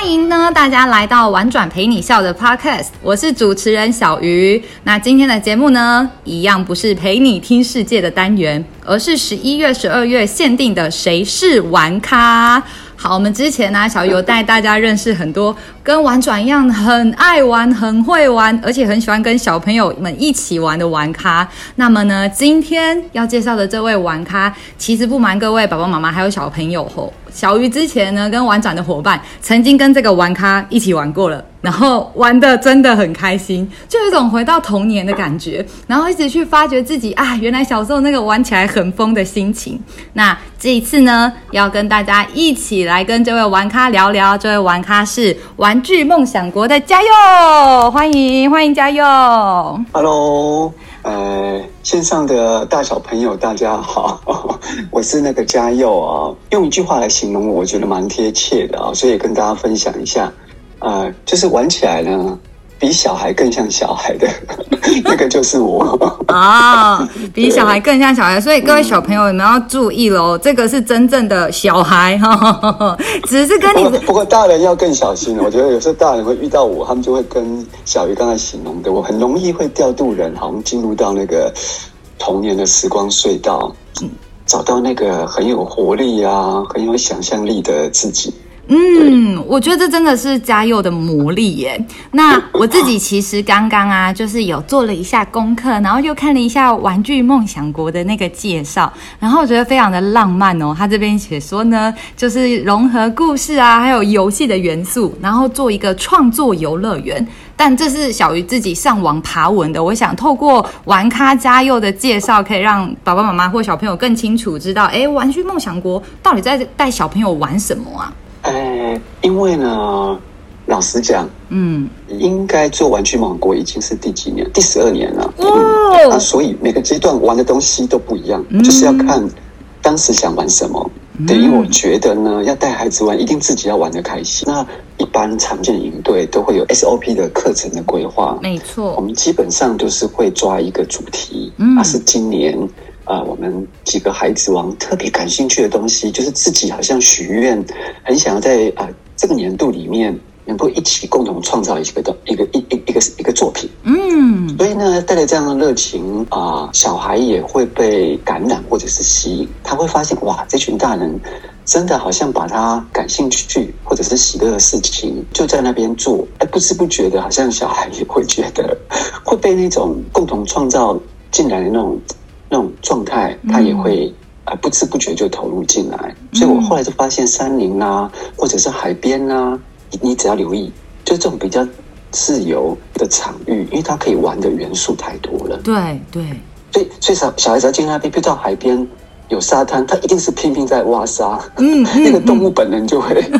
欢迎呢大家来到玩转陪你笑的 Podcast，我是主持人小鱼。那今天的节目呢，一样不是陪你听世界的单元，而是十一月、十二月限定的谁是玩咖。好，我们之前呢、小鱼有带大家认识很多跟玩转一样很爱玩、很会玩，而且很喜欢跟小朋友们一起玩的玩咖。那么呢，今天要介绍的这位玩咖，其实不瞒各位爸爸妈妈还有小朋友吼，小鱼之前呢跟玩转的伙伴曾经跟这个玩咖一起玩过了。然后玩得真的很开心，就有一种回到童年的感觉，然后一直去发掘自己啊，原来小时候那个玩起来很疯的心情。那这一次呢，要跟大家一起来跟这位玩咖聊聊，这位玩咖是玩具梦想国的嘉佑，欢迎欢迎嘉佑。Hello，呃，线上的大小朋友大家好，我是那个嘉佑啊，用一句话来形容我，我觉得蛮贴切的啊，所以跟大家分享一下。呃，就是玩起来呢，比小孩更像小孩的 那个就是我啊、哦，比小孩更像小孩，所以各位小朋友你们要注意喽，嗯、这个是真正的小孩哈，只是跟你不过，不过大人要更小心，我觉得有时候大人会遇到我，他们就会跟小鱼刚才形容的，我很容易会调度人，好像进入到那个童年的时光隧道，嗯，找到那个很有活力啊，很有想象力的自己。嗯，我觉得这真的是家佑的魔力耶。那我自己其实刚刚啊，就是有做了一下功课，然后又看了一下《玩具梦想国》的那个介绍，然后我觉得非常的浪漫哦。他这边写说呢，就是融合故事啊，还有游戏的元素，然后做一个创作游乐园。但这是小鱼自己上网爬文的，我想透过玩咖家佑的介绍，可以让爸爸妈妈或小朋友更清楚知道，哎，《玩具梦想国》到底在带小朋友玩什么啊？呃，因为呢，老实讲，嗯，应该做玩具梦想国已经是第几年？第十二年了。哦，那所以每个阶段玩的东西都不一样，嗯、就是要看当时想玩什么。嗯、对，因为我觉得呢，要带孩子玩，一定自己要玩的开心。那一般常见的营队都会有 SOP 的课程的规划，没错。我们基本上都是会抓一个主题，嗯，那是今年。啊、呃，我们几个孩子王特别感兴趣的东西，就是自己好像许愿，很想要在啊、呃、这个年度里面能够一起共同创造一个一个一一一个一个作品。嗯，所以呢，带着这样的热情啊、呃，小孩也会被感染或者是吸引，他会发现哇，这群大人真的好像把他感兴趣或者是喜乐的事情就在那边做，哎，不知不觉的，好像小孩也会觉得 会被那种共同创造进来的那种。那种状态，他也会啊不知不觉就投入进来，嗯、所以我后来就发现山林啊，或者是海边啊，你只要留意，就这种比较自由的场域，因为它可以玩的元素太多了。对对，所以所以小小孩子要进那边，遇到海边有沙滩，他一定是拼命在挖沙，嗯，那个动物本能就会，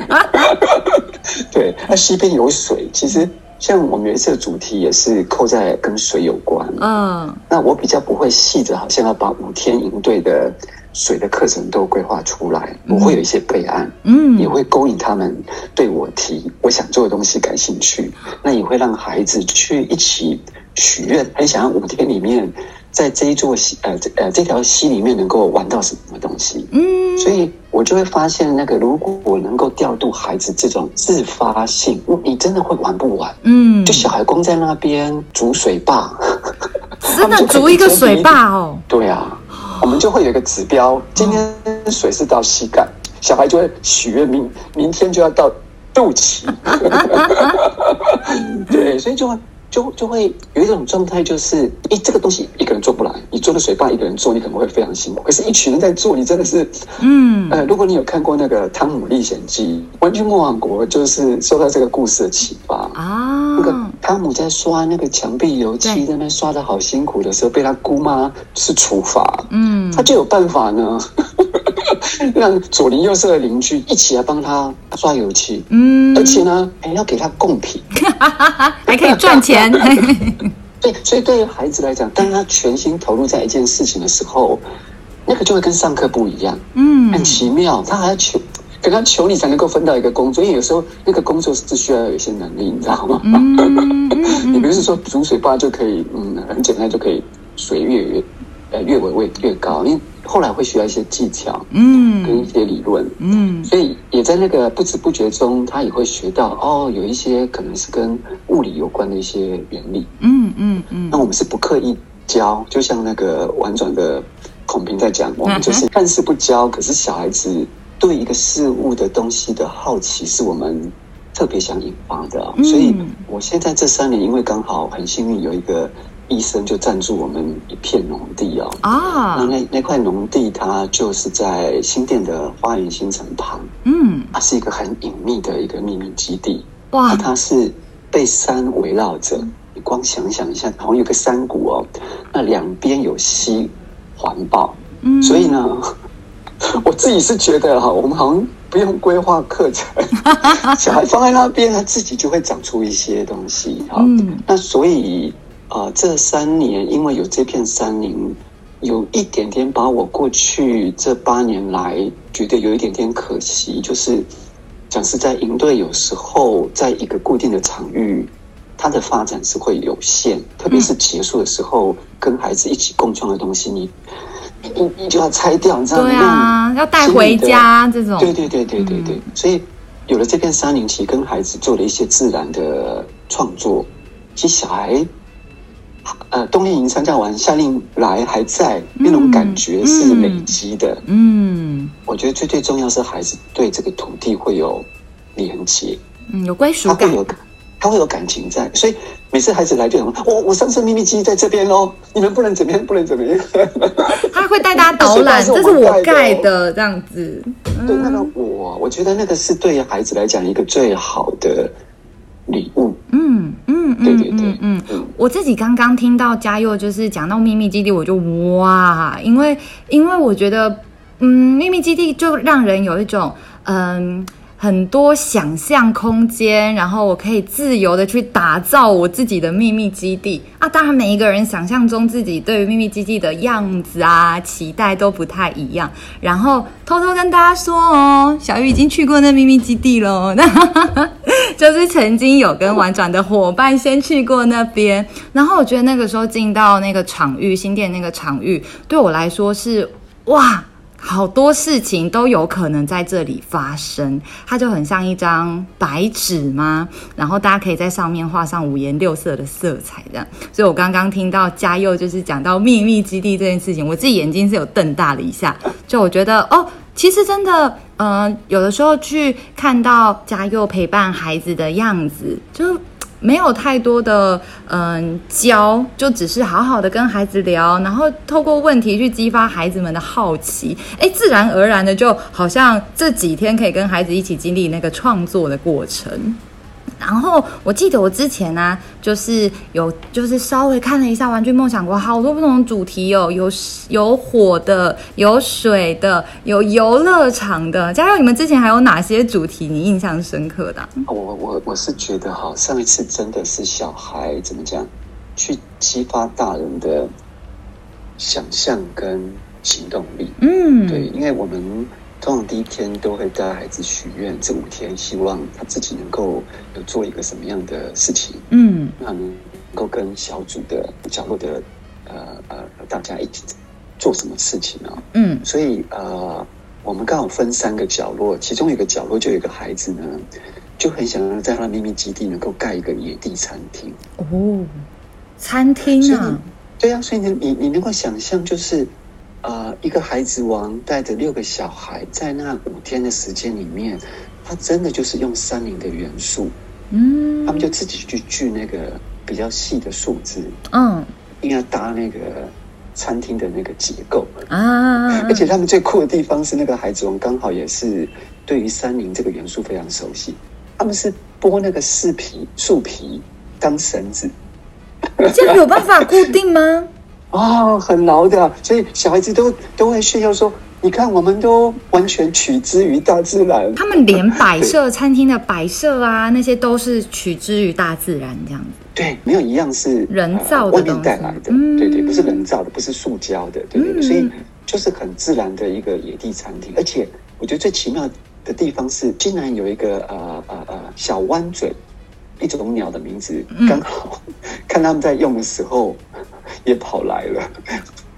对，那西边有水，其实。像我们有一次的主题也是扣在跟水有关，嗯，那我比较不会细的，好像要把五天营队的水的课程都规划出来，我会有一些备案，嗯，也会勾引他们对我提我想做的东西感兴趣，那也会让孩子去一起许愿，很想要五天里面。在这一座溪，呃，这呃这条溪里面能够玩到什么东西？嗯，所以我就会发现，那个如果我能够调度孩子这种自发性，你真的会玩不完。嗯，就小孩光在那边筑水坝，真的筑一个水坝哦。对啊，我们就会有一个指标，今天水是到膝盖，小孩就会许愿明明天就要到肚脐。对，所以就会。就就会有一种状态，就是，一，这个东西一个人做不来，你做的水坝一个人做，你可能会非常辛苦。可是，一群人在做，你真的是，嗯，呃，如果你有看过那个《汤姆历险记》，玩具梦王国就是受到这个故事的启发啊。那个汤姆在刷那个墙壁油漆，在那刷的好辛苦的时候，被他姑妈是处罚，嗯，他就有办法呢。让左邻右舍的邻居一起来帮他刷油漆，嗯，而且呢，还要给他贡品，还可以赚钱。对，所以对于孩子来讲，当他全心投入在一件事情的时候，那个就会跟上课不一样，嗯，很奇妙。他还要求，跟他求你才能够分到一个工作，因为有时候那个工作是需要有一些能力，你知道吗？嗯、你不是说煮水坝就可以，嗯，很简单就可以水越越呃越围越越高，因为后来会需要一些技巧，嗯，跟一些理论，嗯，所以也在那个不知不觉中，他也会学到哦，有一些可能是跟物理有关的一些原理，嗯嗯嗯。那我们是不刻意教，就像那个婉转的孔平在讲，我们就是看似不教，可是小孩子对一个事物的东西的好奇，是我们特别想引发的。所以我现在这三年，因为刚好很幸运有一个。医生就赞助我们一片农地哦，啊，那那那块农地它就是在新店的花园新城旁，嗯，它是一个很隐秘的一个秘密基地，哇，它是被山围绕着，你光想想一下，好像有个山谷哦，那两边有溪环抱，嗯，所以呢，我自己是觉得哈，我们好像不用规划课程，小孩放在那边，他自己就会长出一些东西，哈，嗯，那所以。啊、呃，这三年因为有这片山林，有一点点把我过去这八年来觉得有一点点可惜，就是讲是在营队有时候在一个固定的场域，它的发展是会有限，特别是结束的时候，跟孩子一起共创的东西，你你你就要拆掉，你知道吗？对啊，要带回家这种。对对对对对对，所以有了这片山林，其实跟孩子做了一些自然的创作，其实小孩。呃，冬令营参加完，夏令来还在，那种感觉是累积的。嗯，嗯，我觉得最最重要是孩子对这个土地会有连接，嗯，有归属感，他会有他会有感情在，所以每次孩子来就讲，我我上次秘密基地在这边哦，你们不能怎么样，不能怎么样。他会带大家导览，这是我盖的这样子。对，那个我，我觉得那个是对孩子来讲一个最好的礼物。嗯嗯嗯，对对对，嗯嗯。我自己刚刚听到嘉佑就是讲到秘密基地，我就哇，因为因为我觉得，嗯，秘密基地就让人有一种嗯很多想象空间，然后我可以自由的去打造我自己的秘密基地啊。当然，每一个人想象中自己对于秘密基地的样子啊，期待都不太一样。然后偷偷跟大家说哦，小玉已经去过那秘密基地了。就是曾经有跟玩转的伙伴先去过那边，然后我觉得那个时候进到那个场域，新店那个场域，对我来说是哇，好多事情都有可能在这里发生，它就很像一张白纸吗？然后大家可以在上面画上五颜六色的色彩，这样。所以我刚刚听到嘉佑就是讲到秘密基地这件事情，我自己眼睛是有瞪大了一下，就我觉得哦。其实真的，嗯、呃，有的时候去看到嘉佑陪伴孩子的样子，就没有太多的嗯、教，就只是好好的跟孩子聊，然后透过问题去激发孩子们的好奇，哎，自然而然的就好像这几天可以跟孩子一起经历那个创作的过程。然后我记得我之前呢、啊，就是有就是稍微看了一下《玩具梦想国》，好多不同主题哦，有有火的，有水的，有游乐场的。嘉佑，你们之前还有哪些主题你印象深刻的？我我我是觉得哈，上一次真的是小孩怎么讲，去激发大人的想象跟行动力。嗯，对，因为我们。通常第一天都会带孩子许愿，这五天希望他自己能够有做一个什么样的事情。嗯，那能够跟小组的角落的呃呃大家一起做什么事情呢？嗯，所以呃，我们刚好分三个角落，其中一个角落就有一个孩子呢，就很想要在他的秘密基地能够盖一个野地餐厅。哦，餐厅啊？对啊，所以你你你能够想象就是。啊、呃，一个孩子王带着六个小孩，在那五天的时间里面，他真的就是用山林的元素，嗯，他们就自己去锯那个比较细的树枝，嗯，应该搭那个餐厅的那个结构啊。而且他们最酷的地方是，那个孩子王刚好也是对于山林这个元素非常熟悉，他们是剥那个树皮，树皮当绳子，这样有办法固定吗？哦，很牢的，所以小孩子都都会炫耀说：“你看，我们都完全取之于大自然。”他们连摆设餐厅的摆设啊，那些都是取之于大自然这样子。对，没有一样是人造的、呃、外面带来的。嗯、对对，不是人造的，不是塑胶的，对对。嗯、所以就是很自然的一个野地餐厅。而且我觉得最奇妙的地方是，竟然有一个呃呃呃小弯嘴，一种鸟的名字，刚好、嗯、看他们在用的时候。也跑来了，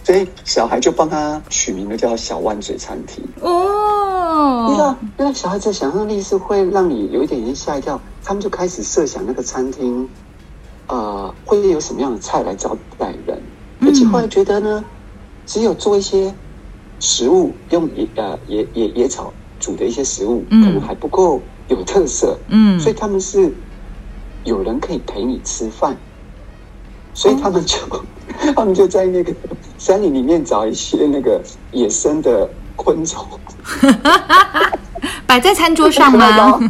所以小孩就帮他取名了叫小弯嘴餐厅。哦。你知道，因为小孩子想象力是会让你有一点点吓一跳，他们就开始设想那个餐厅，呃，会有什么样的菜来招待人，而且后来觉得呢，只有做一些食物，用野呃野野野草煮的一些食物，可能还不够有特色，嗯，所以他们是有人可以陪你吃饭，所以他们就。他们就在那个山林里面找一些那个野生的昆虫，摆在餐桌上吗？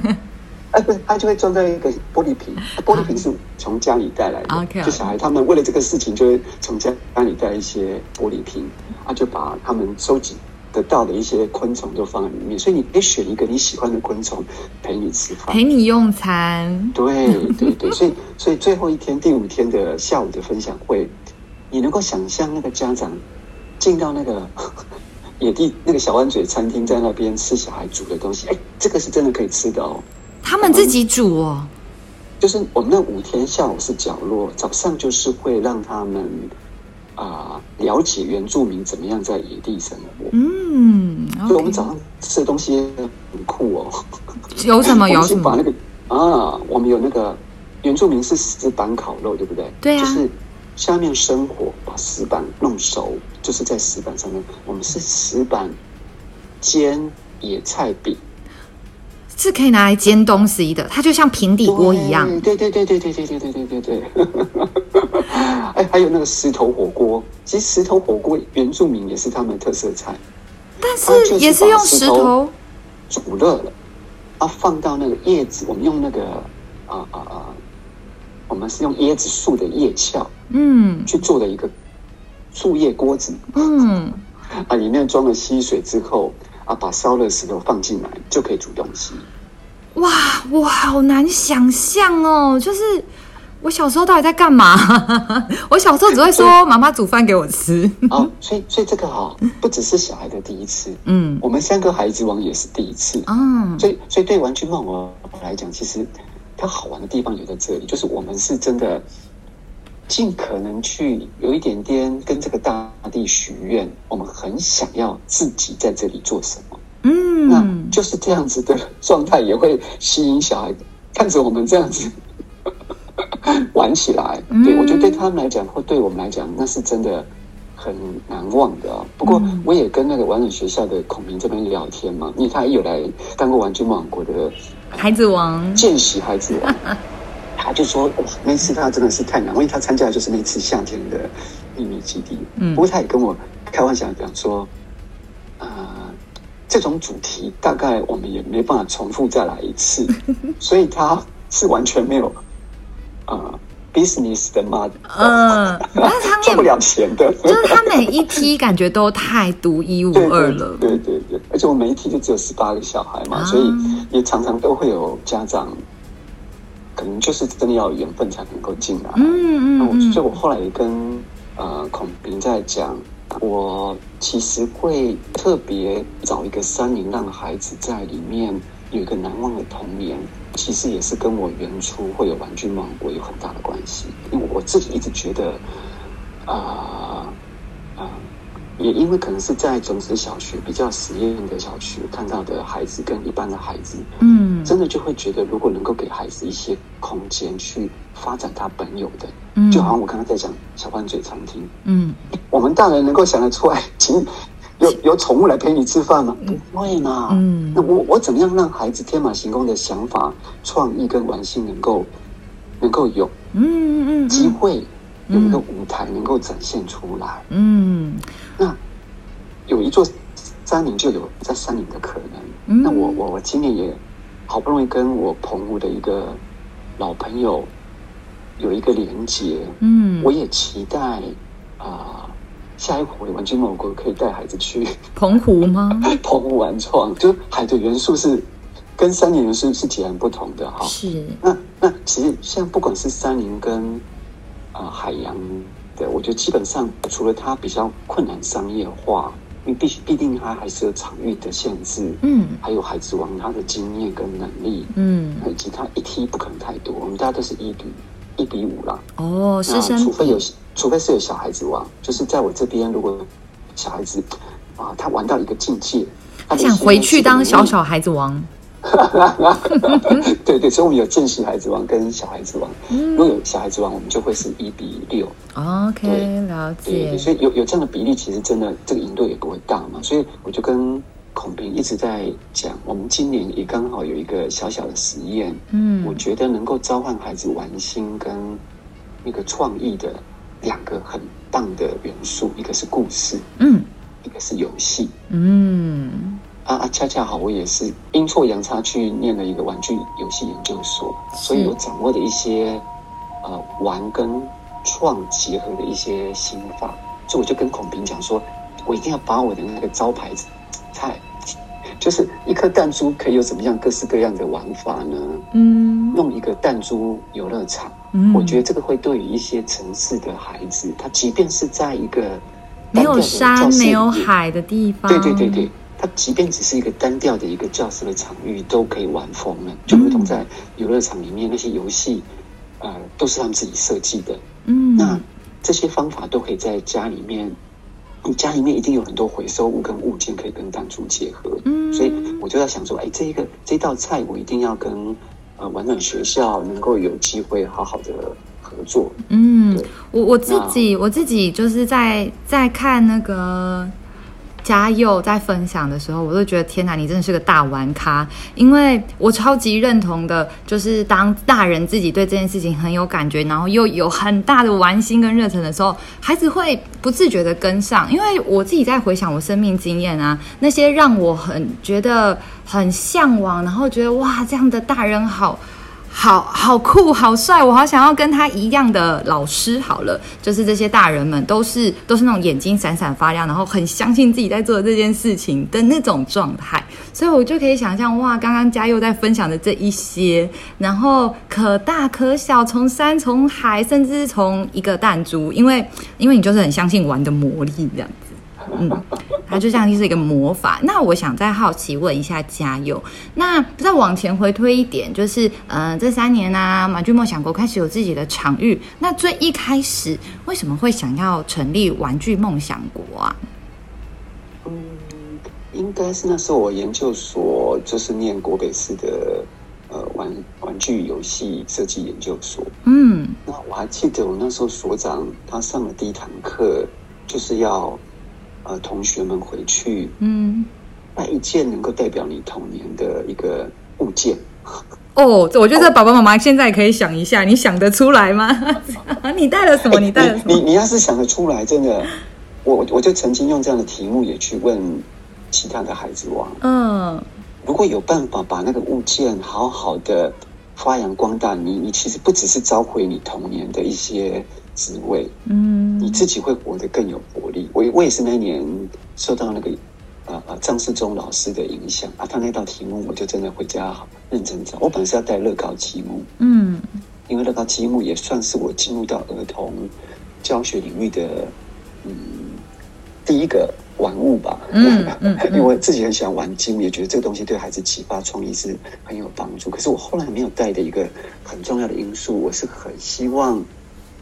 哎，不是，他就会装在一个玻璃瓶，玻璃瓶是从家里带来的。Okay. 就小孩他们为了这个事情，就会从家家里带一些玻璃瓶，啊，就把他们收集得到的一些昆虫都放在里面，所以你可以选一个你喜欢的昆虫陪你吃饭，陪你用餐。对对对，所以所以最后一天第五天的下午的分享会。你能够想象那个家长进到那个 野地那个小弯嘴餐厅，在那边吃小孩煮的东西，哎，这个是真的可以吃的哦。他们自己煮哦，就是我们那五天下午是角落，早上就是会让他们啊、呃、了解原住民怎么样在野地生活。嗯，okay、所以我们早上吃的东西很酷哦。有什么？有什么？把那个啊，我们有那个原住民是石板烤肉，对不对？对啊。就是。下面生火，把石板弄熟，就是在石板上面。我们是石板煎野菜饼，是可以拿来煎东西的。它就像平底锅一样。对对对对对对对对对对对。哎，还有那个石头火锅，其实石头火锅原住民也是他们的特色菜，但是也是用石头煮热了，啊，放到那个叶子，我们用那个啊啊啊。我们是用椰子树的叶鞘，嗯，去做的一个树叶锅子，嗯，啊，里面装了溪水之后，啊，把烧热石头放进来，就可以煮东西。哇，我好难想象哦！就是我小时候到底在干嘛？我小时候只会说妈妈煮饭给我吃。啊，所以所以这个哈，不只是小孩的第一次，嗯，我们三个孩子王也是第一次，嗯，所以所以对玩具梦我来讲，其实。它好玩的地方就在这里，就是我们是真的尽可能去有一点点跟这个大地许愿，我们很想要自己在这里做什么，嗯，那就是这样子的状态也会吸引小孩看着我们这样子 玩起来。对，我觉得对他们来讲，或对我们来讲，那是真的很难忘的。不过我也跟那个玩人学校的孔明这边聊天嘛，因为他也有来当过玩具梦王国的。孩子王。见习孩子王，他就说：“哇，那次他真的是太难，因为他参加的就是那次夏天的秘密基地。嗯，不过他也跟我开玩笑讲说，啊、呃，这种主题大概我们也没办法重复再来一次，所以他是完全没有啊、呃、business 的 model，嗯，那他赚不了钱的，就是他每一梯感觉都太独一无二了，对对，对对对，而且我每一梯就只有十八个小孩嘛，啊、所以。”也常常都会有家长，可能就是真的要有缘分才能够进来。嗯嗯，嗯，所以我后来也跟呃孔明在讲，我其实会特别找一个山林，让孩子在里面有一个难忘的童年。其实也是跟我原初会有玩具梦王国有很大的关系，因为我自己一直觉得，啊、呃、啊。呃也因为可能是在种子小学比较实验的小学看到的孩子跟一般的孩子，嗯，真的就会觉得，如果能够给孩子一些空间去发展他本有的，嗯，就好像我刚刚在讲小弯嘴餐厅，嗯，我们大人能够想得出来，请有有宠物来陪你吃饭吗？不会嘛，嗯，那我我怎么样让孩子天马行空的想法、创意跟玩性能够能够有，嗯嗯嗯，机会。有一个舞台能够展现出来，嗯，那有一座山林就有在山林的可能。嗯、那我我我今年也好不容易跟我澎湖的一个老朋友有一个连接，嗯，我也期待啊、呃，下一回玩具梦王国可以带孩子去澎湖吗？澎湖玩创，就海的元素是跟山林元素是截然不同的哈。是，那那其实像不管是山林跟啊、呃，海洋的，我觉得基本上除了它比较困难商业化，因为必须必定它还是有场域的限制，嗯，还有孩子王他的经验跟能力，嗯，以及他一梯不可能太多，我们大家都是一比一比五啦，哦，是，除非有除非是有小孩子玩，就是在我这边，如果小孩子啊，他玩到一个境界，他想回去当小小孩子王。对对，所以我们有正式孩子王跟小孩子王。嗯如果有小孩子王，我们就会是一比六。OK，了解。对对，所以有有这样的比例，其实真的这个赢度也不会大嘛。所以我就跟孔平一直在讲，我们今年也刚好有一个小小的实验。嗯，我觉得能够召唤孩子玩心跟那个创意的两个很棒的元素，一个是故事，嗯，一个是游戏，嗯。啊啊，恰恰好，我也是阴错阳差去念了一个玩具游戏研究所，所以我掌握的一些呃玩跟创结合的一些心法，所以我就跟孔平讲说，我一定要把我的那个招牌菜，就是一颗弹珠可以有怎么样各式各样的玩法呢？嗯，弄一个弹珠游乐场，嗯，我觉得这个会对于一些城市的孩子，他即便是在一个没有山没有海的地方，对对对对。他即便只是一个单调的一个教室的场域，都可以玩疯了，就如同在游乐场里面那些游戏，呃，都是他们自己设计的。嗯，那这些方法都可以在家里面，你家里面一定有很多回收物跟物件可以跟弹珠结合。嗯，所以我就在想说，哎，这一个这道菜我一定要跟呃玩转学校能够有机会好好的合作。嗯，我我自己我自己就是在在看那个。嘉佑在分享的时候，我都觉得天哪，你真的是个大玩咖！因为我超级认同的，就是当大人自己对这件事情很有感觉，然后又有很大的玩心跟热忱的时候，孩子会不自觉的跟上。因为我自己在回想我生命经验啊，那些让我很觉得很向往，然后觉得哇，这样的大人好。好好酷，好帅！我好想要跟他一样的老师。好了，就是这些大人们都是都是那种眼睛闪闪发亮，然后很相信自己在做的这件事情的那种状态。所以我就可以想象，哇，刚刚嘉佑在分享的这一些，然后可大可小，从山从海，甚至从一个弹珠，因为因为你就是很相信玩的魔力这样。嗯，它就像是一个魔法。那我想再好奇问一下嘉佑，那再往前回推一点，就是呃，这三年啊，玩具梦想国开始有自己的场域。那最一开始为什么会想要成立玩具梦想国啊？嗯，应该是那时候我研究所就是念国北市的呃玩玩具游戏设计研究所。嗯，那我还记得我那时候所长他上了第一堂课，就是要。呃，同学们回去，嗯，带一件能够代表你童年的一个物件。哦，我觉得爸爸妈妈现在可以想一下，你想得出来吗？你带了什么？你带了什么？你你，你要是想得出来，真的，我我就曾经用这样的题目也去问其他的孩子王。嗯，如果有办法把那个物件好好的发扬光大，你你其实不只是召回你童年的一些。滋味，嗯，你自己会活得更有活力。我我也是那一年受到那个啊啊张世忠老师的影响啊，他那道题目我就真的回家认真找。我本来是要带乐高积木，嗯，因为乐高积木也算是我进入到儿童教学领域的嗯第一个玩物吧。嗯因为我自己很喜欢玩积木，也觉得这个东西对孩子启发创意是很有帮助。可是我后来没有带的一个很重要的因素，我是很希望。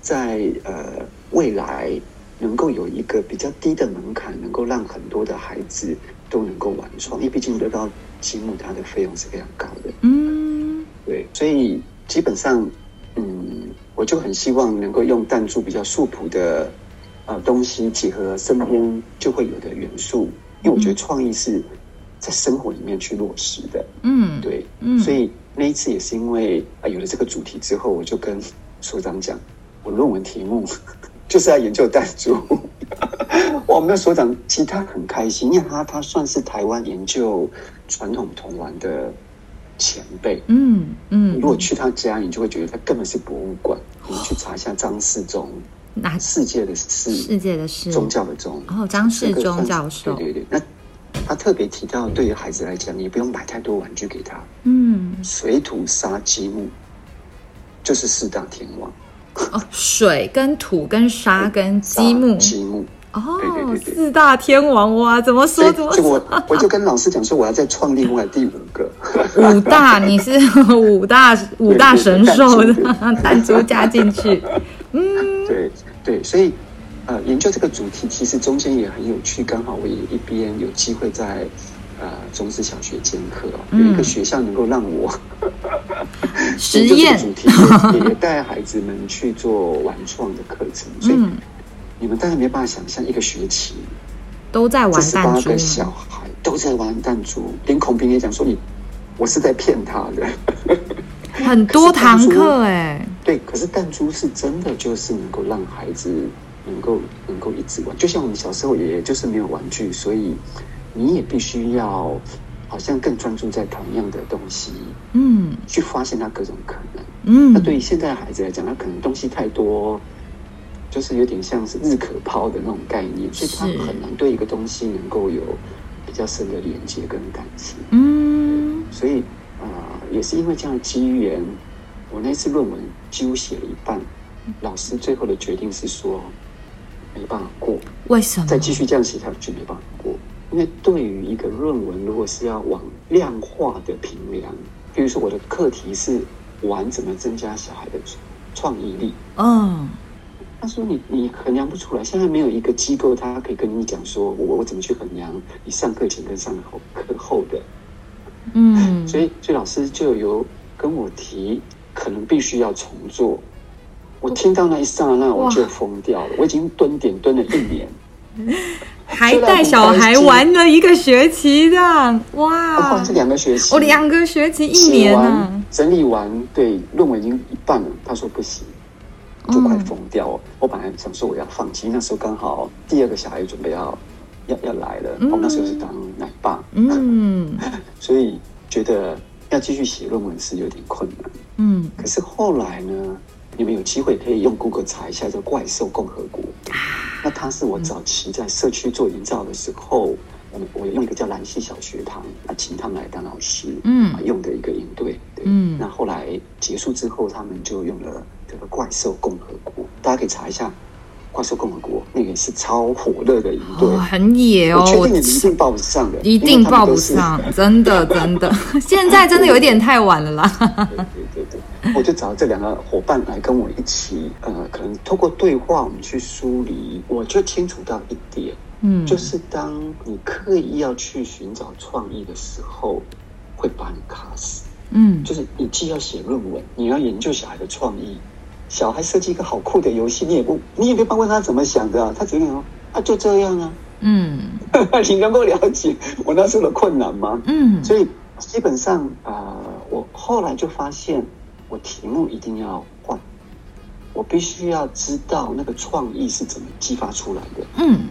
在呃未来能够有一个比较低的门槛，能够让很多的孩子都能够玩创，因为毕竟得到积木它的费用是非常高的。嗯，对，所以基本上，嗯，我就很希望能够用弹珠比较素朴的呃东西，结合身边就会有的元素，因为我觉得创意是在生活里面去落实的。嗯，对，嗯，所以那一次也是因为啊、呃、有了这个主题之后，我就跟所长讲。我论文题目 就是要研究弹珠，我们的所长其实他很开心，因为他他算是台湾研究传统童玩的前辈。嗯嗯，如果去他家，你就会觉得他根本是博物馆。你去查一下张世忠，那世界的世，世界的世，宗教的宗。哦，张世忠教授。对对对，那他特别提到，对于孩子来讲，你也不用买太多玩具给他。嗯，水土沙积木就是四大天王。哦，水跟土跟沙跟积木，积木。哦，对对对对，四大天王哇，怎么说怎么说？我我就跟老师讲说，我要再创另外第五个。五大，你是五大五大神兽的 弹珠加进去，嗯，对，对，所以呃，研究这个主题其实中间也很有趣。刚好我也一边有机会在呃中式小学兼课，有一个学校能够让我、嗯、实验主题也，带孩子们去做玩创的课程。所以、嗯、你们当然没办法想象，一个学期都在玩弹珠，八个小孩都在玩弹珠，连孔平也讲说你。我是在骗他的，很多堂课哎，对，可是弹珠是真的，就是能够让孩子能够能够一直玩，就像我们小时候，也就是没有玩具，所以你也必须要好像更专注在同样的东西，嗯，去发现它各种可能，嗯，那对于现在的孩子来讲，他可能东西太多，就是有点像是日可抛的那种概念，所以他很难对一个东西能够有比较深的连接跟感情，嗯。所以，呃，也是因为这样的机缘，我那次论文几乎写了一半，老师最后的决定是说没办法过。为什么？再继续这样写下去没办法过，因为对于一个论文，如果是要往量化的评量，比如说我的课题是玩怎么增加小孩的创意力，嗯，他说你你衡量不出来，现在没有一个机构，他可以跟你讲说我我怎么去衡量你上课前跟上课后的。嗯，所以，所以老师就有跟我提，可能必须要重做。我听到那一刹那，我就疯掉了。我已经蹲点蹲了一年，还带小孩玩了一个学期，这样哇！哦，这两个学期，我两个学期一年啊，整理完，对，论文已经一半了。他说不行，就快疯掉了。我本来想说我要放弃，那时候刚好第二个小孩准备要。要要来了，我那时候是当奶爸，嗯，所以觉得要继续写论文是有点困难，嗯。可是后来呢，你们有机会可以用 Google 查一下这个怪兽共和国，那他是我早期在社区做营造的时候，我我用一个叫蓝溪小学堂啊，请他们来当老师，嗯，用的一个营队，嗯。那后来结束之后，他们就用了这个怪兽共和国，大家可以查一下。怪兽共和国那个是超火热的一对，哦，很野哦。我确定你一定报不上的，一定报不上，真的真的。现在真的有一点太晚了啦。对对对对，我就找这两个伙伴来跟我一起，呃，可能透过对话，我们去梳理。我就清楚到一点，嗯，就是当你刻意要去寻找创意的时候，会把你卡死。嗯，就是你既要写论文，你要研究小孩的创意。小孩设计一个好酷的游戏，你也不，你也没办法问他怎么想的，他只能说啊？就这样啊。嗯，你能够了解我那时候的困难吗？嗯，所以基本上啊、呃，我后来就发现，我题目一定要换，我必须要知道那个创意是怎么激发出来的。嗯，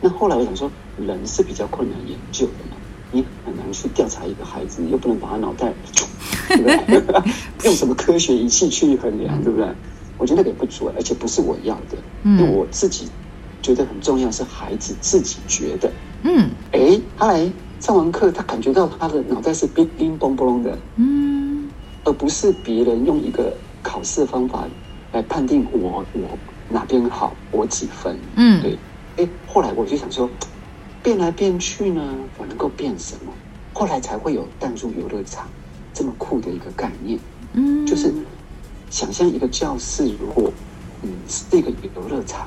那后来我想说，人是比较困难研究的嘛，你很难去调查一个孩子，又不能把他脑袋，对不对？用什么科学仪器去衡量，对不对？我觉得那个也不足，而且不是我要的，因为我自己觉得很重要，是孩子自己觉得，嗯，哎，他来上完课，他感觉到他的脑袋是乒乒乓乓的，嗯，而不是别人用一个考试方法来判定我我哪边好，我几分，嗯，对，哎，后来我就想说，变来变去呢，我能够变什么？后来才会有弹珠游乐场这么酷的一个概念，嗯，就是。想象一个教室，如果嗯是一个游乐场，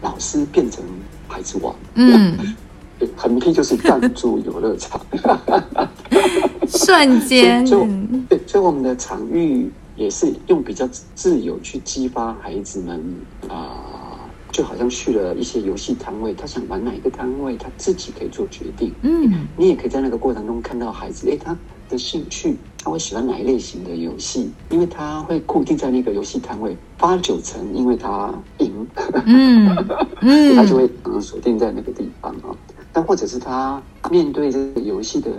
老师变成孩子王，嗯，对，横批就是弹珠游乐场，瞬间，就对，所以我们的场域也是用比较自由去激发孩子们啊、呃，就好像去了一些游戏摊位，他想玩哪一个摊位，他自己可以做决定，嗯，你也可以在那个过程中看到孩子，哎，他的兴趣。他会喜欢哪一类型的游戏？因为他会固定在那个游戏摊位，八九成因为他赢，嗯，嗯 他就会嗯锁定在那个地方啊。但或者是他面对这个游戏的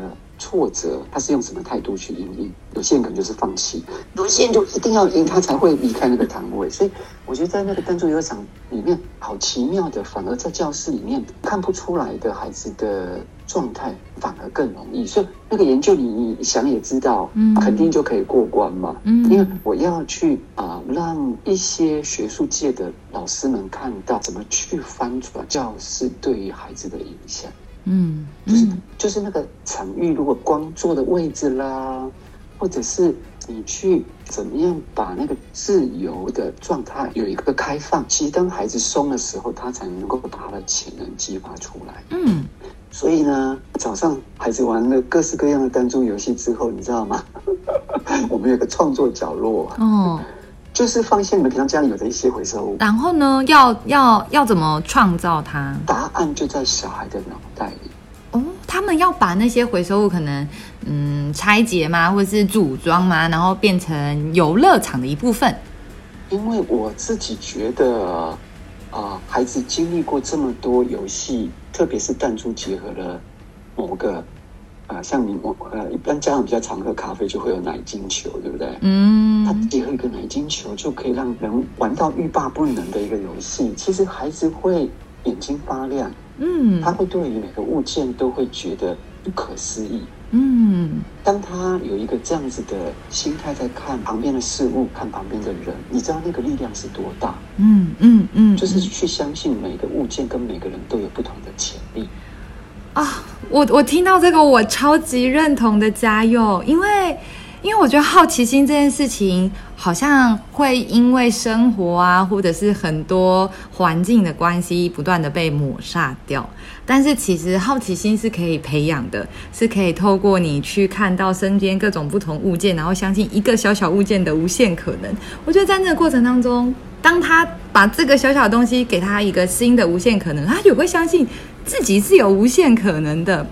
挫折，他是用什么态度去应对？有些人可能就是放弃，有些人就一定要赢，他才会离开那个摊位。所以我觉得在那个弹珠游乐场里面，好奇妙的，反而在教室里面看不出来的孩子的。状态反而更容易，所以那个研究你你想也知道，嗯，肯定就可以过关嘛。嗯，因为我要去啊、呃，让一些学术界的老师们看到怎么去翻转教室对于孩子的影响。嗯，就是就是那个场域，如果光坐的位置啦，或者是你去怎么样把那个自由的状态有一个开放？其实当孩子松的时候，他才能够把他的潜能激发出来。嗯，所以呢，早上孩子玩了各式各样的弹珠游戏之后，你知道吗？我们有个创作角落哦，就是放一些你们平常家里有的一些回收物。然后呢，要要要怎么创造它？答案就在小孩的脑袋里。哦，他们要把那些回收物可能嗯拆解吗，或者是组装吗，然后变成游乐场的一部分。因为我自己觉得啊、呃，孩子经历过这么多游戏，特别是弹珠结合了某个啊、呃，像你我呃，一般家长比较常喝咖啡，就会有奶精球，对不对？嗯，他结合一个奶精球，就可以让人玩到欲罢不能的一个游戏。其实孩子会眼睛发亮。嗯，他会对于每个物件都会觉得不可思议。嗯，当他有一个这样子的心态在看旁边的事物，看旁边的人，你知道那个力量是多大？嗯嗯嗯，就是去相信每个物件跟每个人都有不同的潜力。啊，我我听到这个，我超级认同的家佑，因为。因为我觉得好奇心这件事情，好像会因为生活啊，或者是很多环境的关系，不断的被抹杀掉。但是其实好奇心是可以培养的，是可以透过你去看到身边各种不同物件，然后相信一个小小物件的无限可能。我觉得在那个过程当中，当他把这个小小的东西给他一个新的无限可能，他也会相信自己是有无限可能的。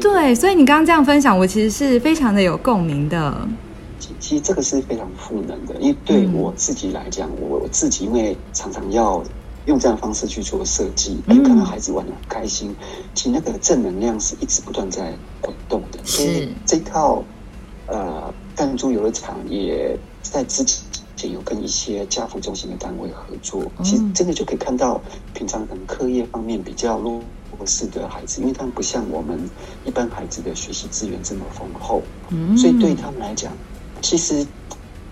对，所以你刚刚这样分享，我其实是非常的有共鸣的。其实这个是非常赋能的，因为对我自己来讲，嗯、我自己因为常常要用这样的方式去做设计，哎、嗯，看到孩子玩的很开心，其实那个正能量是一直不断在滚动的。是，所以这套呃弹珠游乐场也在之前有跟一些家扶中心的单位合作，嗯、其实真的就可以看到平常可能课业方面比较弱。合适的孩子，因为他们不像我们一般孩子的学习资源这么丰厚，嗯，所以对他们来讲，其实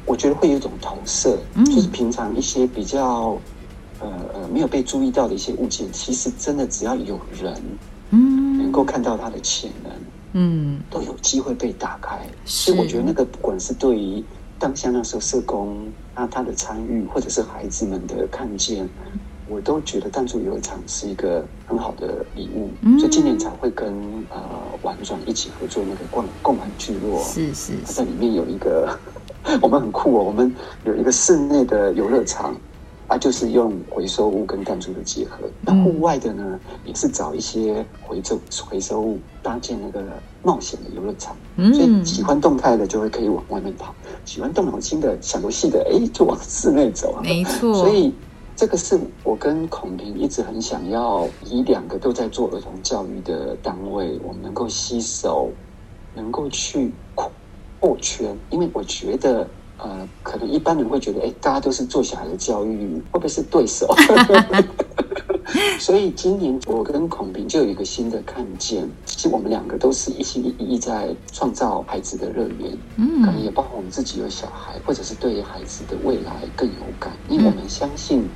我觉得会有一种投射，嗯，就是平常一些比较呃呃没有被注意到的一些物件，其实真的只要有人，嗯，能够看到他的潜能，嗯，都有机会被打开。所以我觉得那个不管是对于当下那时候社工啊他的参与，或者是孩子们的看见。我都觉得弹珠游乐场是一个很好的礼物，嗯、所以今年才会跟呃玩转一起合作那个共共玩聚落，是是，在里面有一个 我们很酷哦，我们有一个室内的游乐场啊，就是用回收物跟弹珠的结合。那户、嗯、外的呢，也是找一些回收回收物搭建那个冒险的游乐场。嗯，所以喜欢动态的就会可以往外面跑，喜欢动脑筋的小游戏的，哎，就往室内走啊。没 错，所以。这个是我跟孔平一直很想要，以两个都在做儿童教育的单位，我们能够携手，能够去扩圈。因为我觉得，呃，可能一般人会觉得，哎，大家都是做小孩的教育，会不会是对手？所以今年我跟孔平就有一个新的看见，其实我们两个都是一心一意在创造孩子的乐园，嗯，可能也包括我们自己有小孩，或者是对孩子的未来更有感，因为我们相信。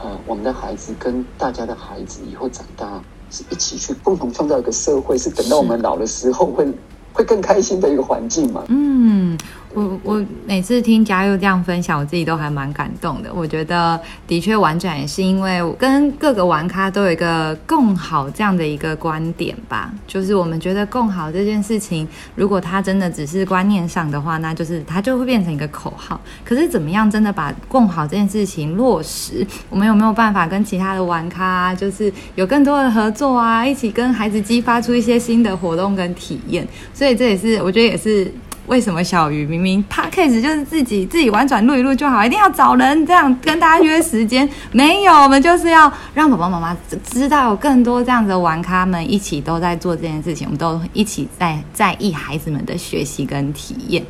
呃，我们的孩子跟大家的孩子以后长大，是一起去共同创造一个社会，是等到我们老的时候会会更开心的一个环境嘛？嗯。我我每次听嘉佑这样分享，我自己都还蛮感动的。我觉得的确玩转也是因为跟各个玩咖都有一个共好这样的一个观点吧，就是我们觉得共好这件事情，如果它真的只是观念上的话，那就是它就会变成一个口号。可是怎么样真的把共好这件事情落实？我们有没有办法跟其他的玩咖，就是有更多的合作啊，一起跟孩子激发出一些新的活动跟体验？所以这也是我觉得也是。为什么小鱼明明 Podcast 就是自己自己玩转录一录就好，一定要找人这样跟大家约时间？没有，我们就是要让爸爸妈妈知道更多这样子的玩咖们一起都在做这件事情，我们都一起在在意孩子们的学习跟体验。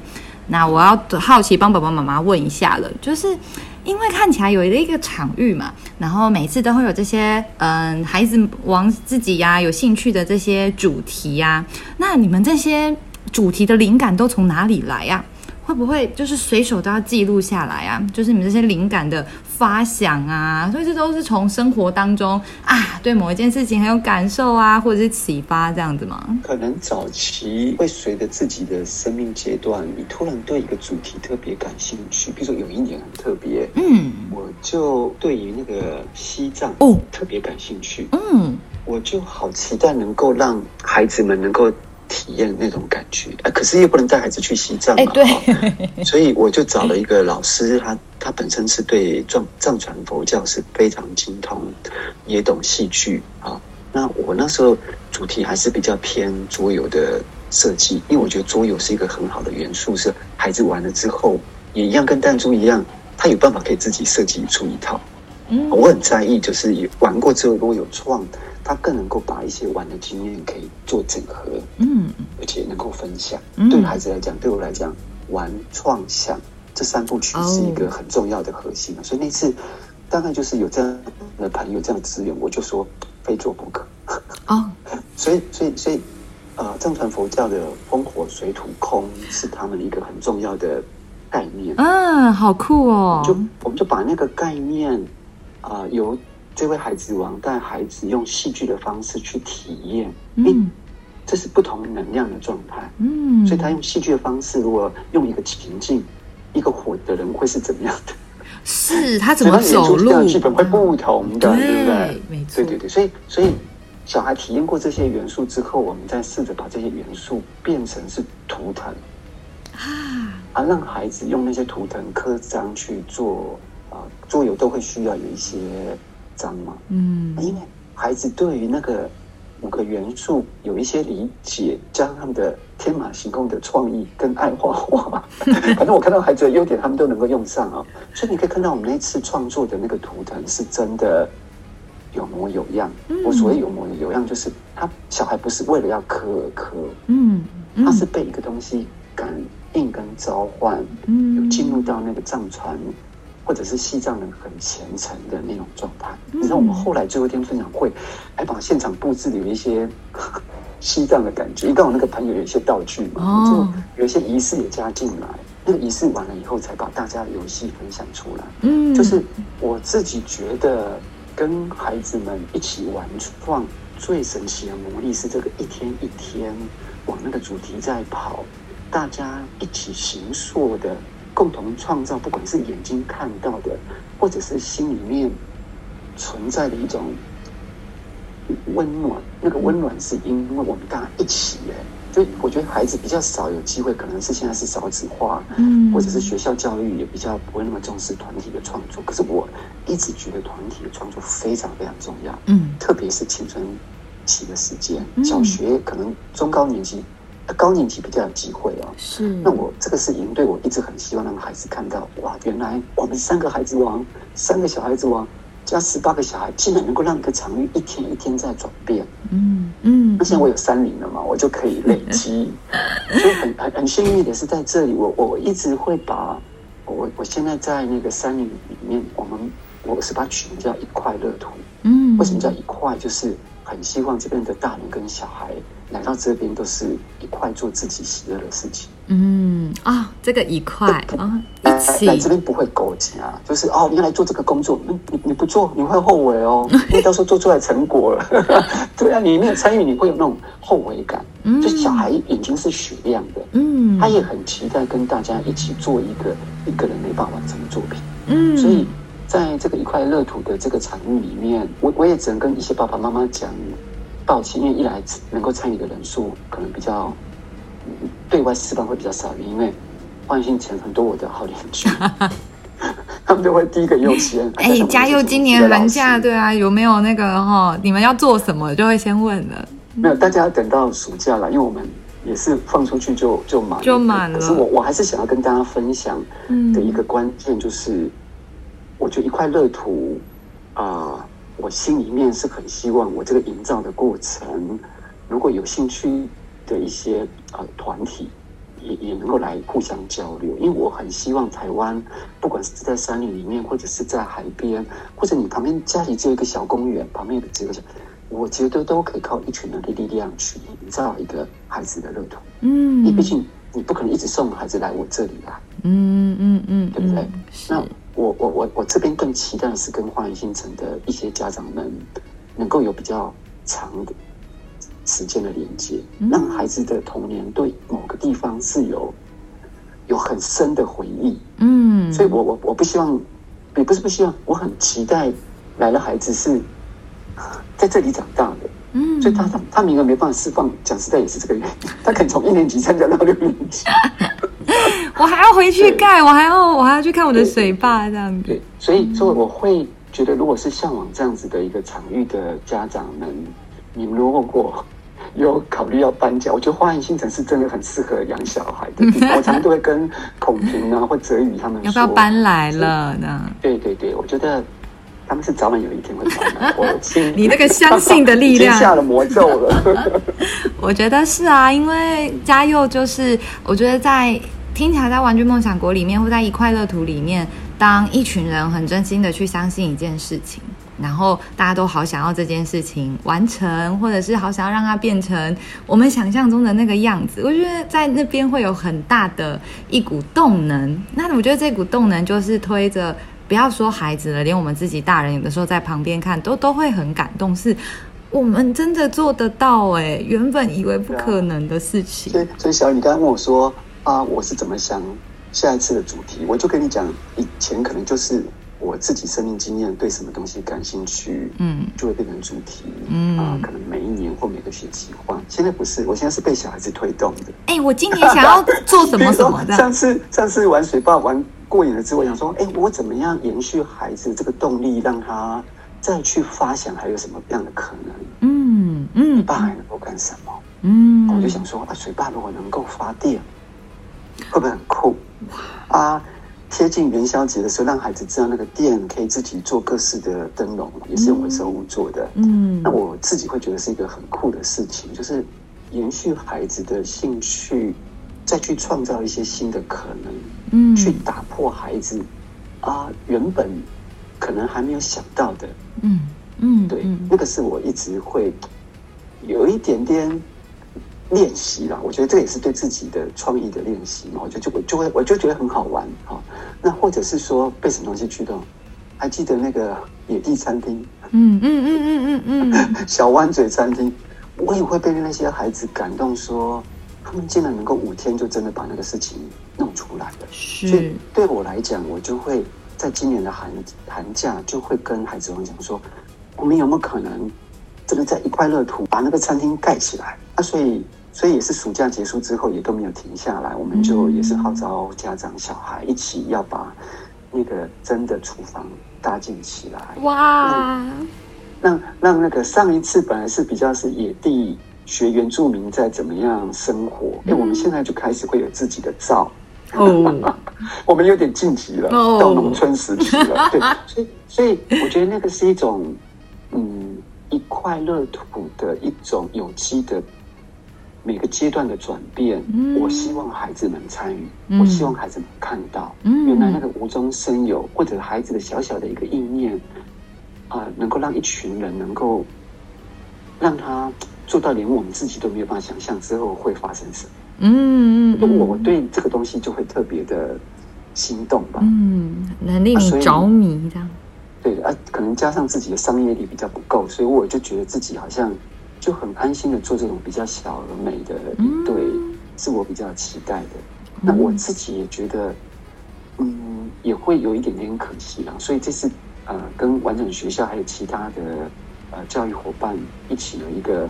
那我要好奇帮爸爸妈妈问一下了，就是因为看起来有一个场域嘛，然后每次都会有这些嗯孩子往自己呀、有兴趣的这些主题呀、那你们这些。主题的灵感都从哪里来呀？会不会就是随手都要记录下来啊？就是你们这些灵感的发想啊，所以这都是从生活当中啊，对某一件事情很有感受啊，或者是启发这样子吗？可能早期会随着自己的生命阶段，你突然对一个主题特别感兴趣，比如说有一年很特别，嗯，我就对于那个西藏哦特别感兴趣，嗯，我就好期待能够让孩子们能够。体验那种感觉，啊，可是又不能带孩子去西藏嘛，对，所以我就找了一个老师，他他本身是对藏藏传佛教是非常精通，也懂戏剧啊。那我那时候主题还是比较偏桌游的设计，因为我觉得桌游是一个很好的元素，是孩子玩了之后也一样跟弹珠一样，他有办法可以自己设计出一套。嗯，我很在意，就是玩过之后如果有创。他更能够把一些玩的经验可以做整合，嗯，而且能够分享。嗯、对孩子来讲，对我来讲，玩、创、想这三部曲是一个很重要的核心。哦、所以那次大概就是有这样的朋友、这样的资源，我就说非做不可。哦，所以，所以，所以，呃，藏传佛教的风火水土空是他们一个很重要的概念。嗯，好酷哦！就我们就把那个概念啊、呃、由。这位孩子王带孩子用戏剧的方式去体验，嗯，这是不同能量的状态，嗯，所以他用戏剧的方式，如果用一个情境，一个火的人会是怎么样的？是他怎么走路？剧本会不同的，对，对不对？没错，对对对，所以所以小孩体验过这些元素之后，我们再试着把这些元素变成是图腾啊，啊，让孩子用那些图腾刻章去做啊，桌游都会需要有一些。脏嘛，嗯，因为孩子对于那个五个元素有一些理解，加上他们的天马行空的创意跟爱画画，反正我看到孩子的优点，他们都能够用上啊。所以你可以看到我们那次创作的那个图腾是真的有模有样。我所谓有模有样，就是他小孩不是为了要刻而刻，嗯，他是被一个东西感应跟召唤，嗯，有进入到那个藏传。或者是西藏人很虔诚的那种状态，你知道，我们后来最后一天分享会，还把现场布置的有一些西藏的感觉，因为刚好那个朋友有一些道具嘛，就有一些仪式也加进来。那个仪式完了以后，才把大家的游戏分享出来。嗯，就是我自己觉得，跟孩子们一起玩创最神奇的魔力是这个一天一天往那个主题在跑，大家一起行塑的。共同创造，不管是眼睛看到的，或者是心里面存在的一种温暖。那个温暖是因为我们大家一起耶。所以我觉得孩子比较少有机会，可能是现在是少子化，嗯，或者是学校教育也比较不会那么重视团体的创作。可是我一直觉得团体的创作非常非常重要，嗯，特别是青春期的时间，小学可能中高年级。高年级比较有机会哦，是。那我这个是营队，我一直很希望让孩子看到，哇，原来我们三个孩子王，三个小孩子王加十八个小孩，竟然能够让一个场域一天一天在转变。嗯嗯。那现在我有三零了嘛，我就可以累积。所以很很很幸运的是，在这里，我我一直会把我我现在在那个三零里面，我们我是把它取名叫一块乐土。嗯。为什么叫一块？就是很希望这边的大人跟小孩。来到这边都是一块做自己喜乐的事情。嗯啊、哦，这个一块啊、哦，一起来这边不会勾结啊，就是哦，你要来做这个工作，你你你不做你会后悔哦，因为到时候做出来成果了，对啊，你没有参与，你会有那种后悔感。嗯，就小孩眼睛是雪亮的，嗯，他也很期待跟大家一起做一个一个人没办法完成的作品。嗯，所以在这个一块乐土的这个场域里面，我我也只能跟一些爸爸妈妈讲。抱歉，因为一来能够参与的人数可能比较对外释放会比较少，因为换新前很多我的好邻居，他们就会第一个优先。哎、欸，嘉佑！今年寒假对啊，有没有那个哈？你们要做什么？就会先问了。没有，大家要等到暑假了，因为我们也是放出去就就满就满了。可是我我还是想要跟大家分享的一个关键就是，嗯、我觉得一块乐土啊。呃我心里面是很希望，我这个营造的过程，如果有兴趣的一些呃团体，也也能够来互相交流。因为我很希望台湾，不管是在山里里面，或者是在海边，或者你旁边家里只有一个小公园，旁边有个这个小，我觉得都可以靠一群人的力量去营造一个孩子的乐土。嗯，因为毕竟你不可能一直送孩子来我这里啊。嗯嗯嗯，对不对？那。我我我我这边更期待的是跟花园新城的一些家长们能够有比较长的时间的连接，让孩子的童年对某个地方是有有很深的回忆。嗯，所以我我我不希望，也不是不希望，我很期待来了孩子是在这里长大的。嗯，所以他他他名额没办法释放，讲实在也是这个原因。他可以从一年级参加到六年级，我还要回去盖，我还要我还要去看我的水坝这样子。对，所以所以我会觉得，如果是向往这样子的一个场域的家长们，你们如果有考虑要搬家，我觉得花园新城是真的很适合养小孩的地方。我常常都会跟孔平啊或哲宇他们说，要不要搬来了呢？对对对，我觉得他们是早晚有一天会搬的。我你那个相信的力量 下了魔咒了。我觉得是啊，因为嘉佑就是，我觉得在听起来在玩具梦想国里面，或在一块乐土里面，当一群人很真心的去相信一件事情。然后大家都好想要这件事情完成，或者是好想要让它变成我们想象中的那个样子。我觉得在那边会有很大的一股动能。那我觉得这股动能就是推着，不要说孩子了，连我们自己大人有的时候在旁边看都都会很感动。是我们真的做得到哎，原本以为不可能的事情。所以，所以小雨，你刚刚问我说啊，我是怎么想下一次的主题？我就跟你讲，以前可能就是。我自己生命经验对什么东西感兴趣，嗯，就会变成主题，嗯啊，可能每一年或每个学期换。现在不是，我现在是被小孩子推动的。哎、欸，我今年想要做什么 什么的。上次上次玩水坝玩过瘾了之后，我想说，哎、欸，我怎么样延续孩子这个动力，让他再去发想还有什么样的可能？嗯嗯，爸还能够干什么？嗯，我就想说，啊，水坝如果能够发电，会不会很酷？啊？贴近元宵节的时候，让孩子知道那个店可以自己做各式的灯笼，也是用回收物做的。嗯，那我自己会觉得是一个很酷的事情，就是延续孩子的兴趣，再去创造一些新的可能，嗯，去打破孩子啊原本可能还没有想到的。嗯嗯，对，那个是我一直会有一点点。练习啦，我觉得这也是对自己的创意的练习嘛。我就就就会，我就觉得很好玩哈。那或者是说被什么东西驱动？还记得那个野地餐厅？嗯嗯嗯嗯嗯嗯，小湾嘴餐厅，我也会被那些孩子感动，说他们竟然能够五天就真的把那个事情弄出来了。是。所以对我来讲，我就会在今年的寒寒假就会跟孩子们讲说，我们有没有可能真的在一块乐土把那个餐厅盖起来？啊，所以。所以也是暑假结束之后也都没有停下来，我们就也是号召家长小孩一起要把那个真的厨房搭建起来。哇！让让那个上一次本来是比较是野地学原住民在怎么样生活，哎，我们现在就开始会有自己的灶。哦，我们有点晋级了，到农村时期了。对，所以所以我觉得那个是一种嗯一块乐土的一种有机的。每个阶段的转变，嗯、我希望孩子们参与，嗯、我希望孩子们看到，嗯、原来那个无中生有，或者孩子的小小的一个意念，啊、呃，能够让一群人能够让他做到，连我们自己都没有办法想象之后会发生什么。嗯嗯，我我对这个东西就会特别的心动吧。嗯，能令你着迷这样。对啊，可能加上自己的商业力比较不够，所以我就觉得自己好像。就很安心的做这种比较小而美的一对，是我比较期待的。那我自己也觉得，嗯，也会有一点点可惜啦。所以这次呃，跟完整学校还有其他的呃教育伙伴一起有一个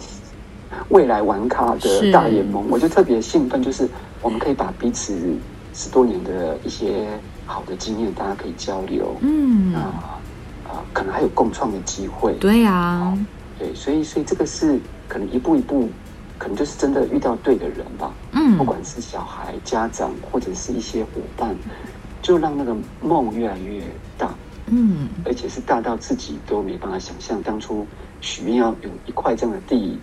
未来玩咖的大联盟，我就特别兴奋，就是我们可以把彼此十多年的一些好的经验，大家可以交流，嗯啊啊，可能还有共创的机会。对呀。对，所以所以这个是可能一步一步，可能就是真的遇到对的人吧。嗯，不管是小孩、家长或者是一些伙伴，就让那个梦越来越大。嗯，而且是大到自己都没办法想象，当初许愿要有一块这样的地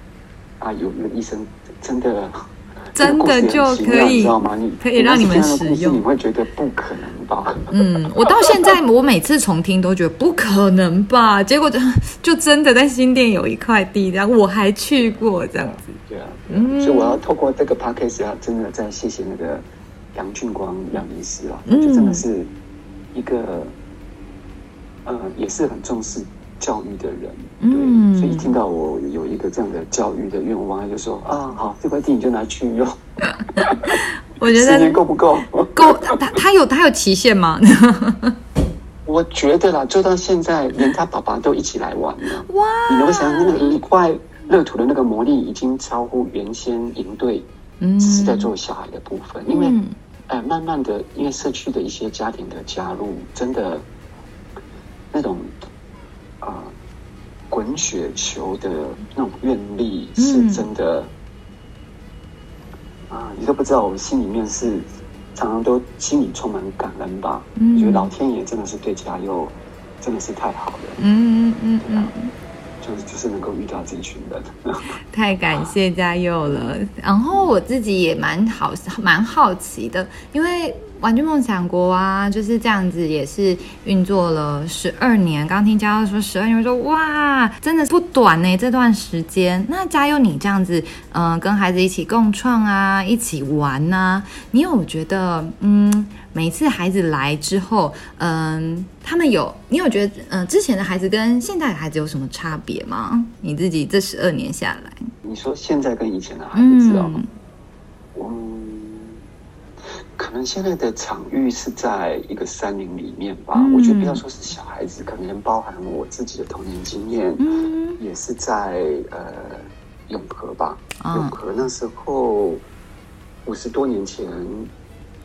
啊，有那个医生真的。真的就可以，可以让你们使用，你会觉得不可能吧？嗯，我到现在我每次重听都觉得不可能吧，结果就就真的在新店有一块地，然后我还去过这样子。对啊，嗯，所以我要透过这个 podcast 要真的再谢谢那个杨俊光杨医师啊，就真的是一个呃，也是很重视教育的人，对，嗯、所以一听到我有一个这样的教育的愿望，他就说啊，好，这块地你就拿去用。我觉得 时间够不够？够，他他有他有期限吗？我觉得啦，就到现在，连他爸爸都一起来玩了。哇！你能想那个一块乐土的那个魔力，已经超乎原先营队，只是在做小孩的部分，嗯、因为。哎，慢慢的，因为社区的一些家庭的加入，真的那种啊、呃、滚雪球的那种愿力，是真的啊、你都不知道，我心里面是常常都心里充满感恩吧。嗯，觉得老天爷真的是对嘉佑真的是太好了。嗯嗯嗯嗯。就是就是能够遇到这群人，太感谢嘉佑了。然后我自己也蛮好蛮好奇的，因为玩具梦想国啊就是这样子，也是运作了十二年。刚听嘉佑说十二年，我说哇，真的不短呢这段时间。那嘉佑你这样子，嗯、呃，跟孩子一起共创啊，一起玩呐、啊，你有觉得嗯？每次孩子来之后，嗯，他们有你有觉得，嗯，之前的孩子跟现在的孩子有什么差别吗？你自己这十二年下来，你说现在跟以前的孩子，知道吗？嗯，可能现在的场域是在一个山林里面吧。嗯、我觉得不要说是小孩子，可能包含我自己的童年经验，嗯，也是在呃永和吧。哦、永和那时候五十多年前。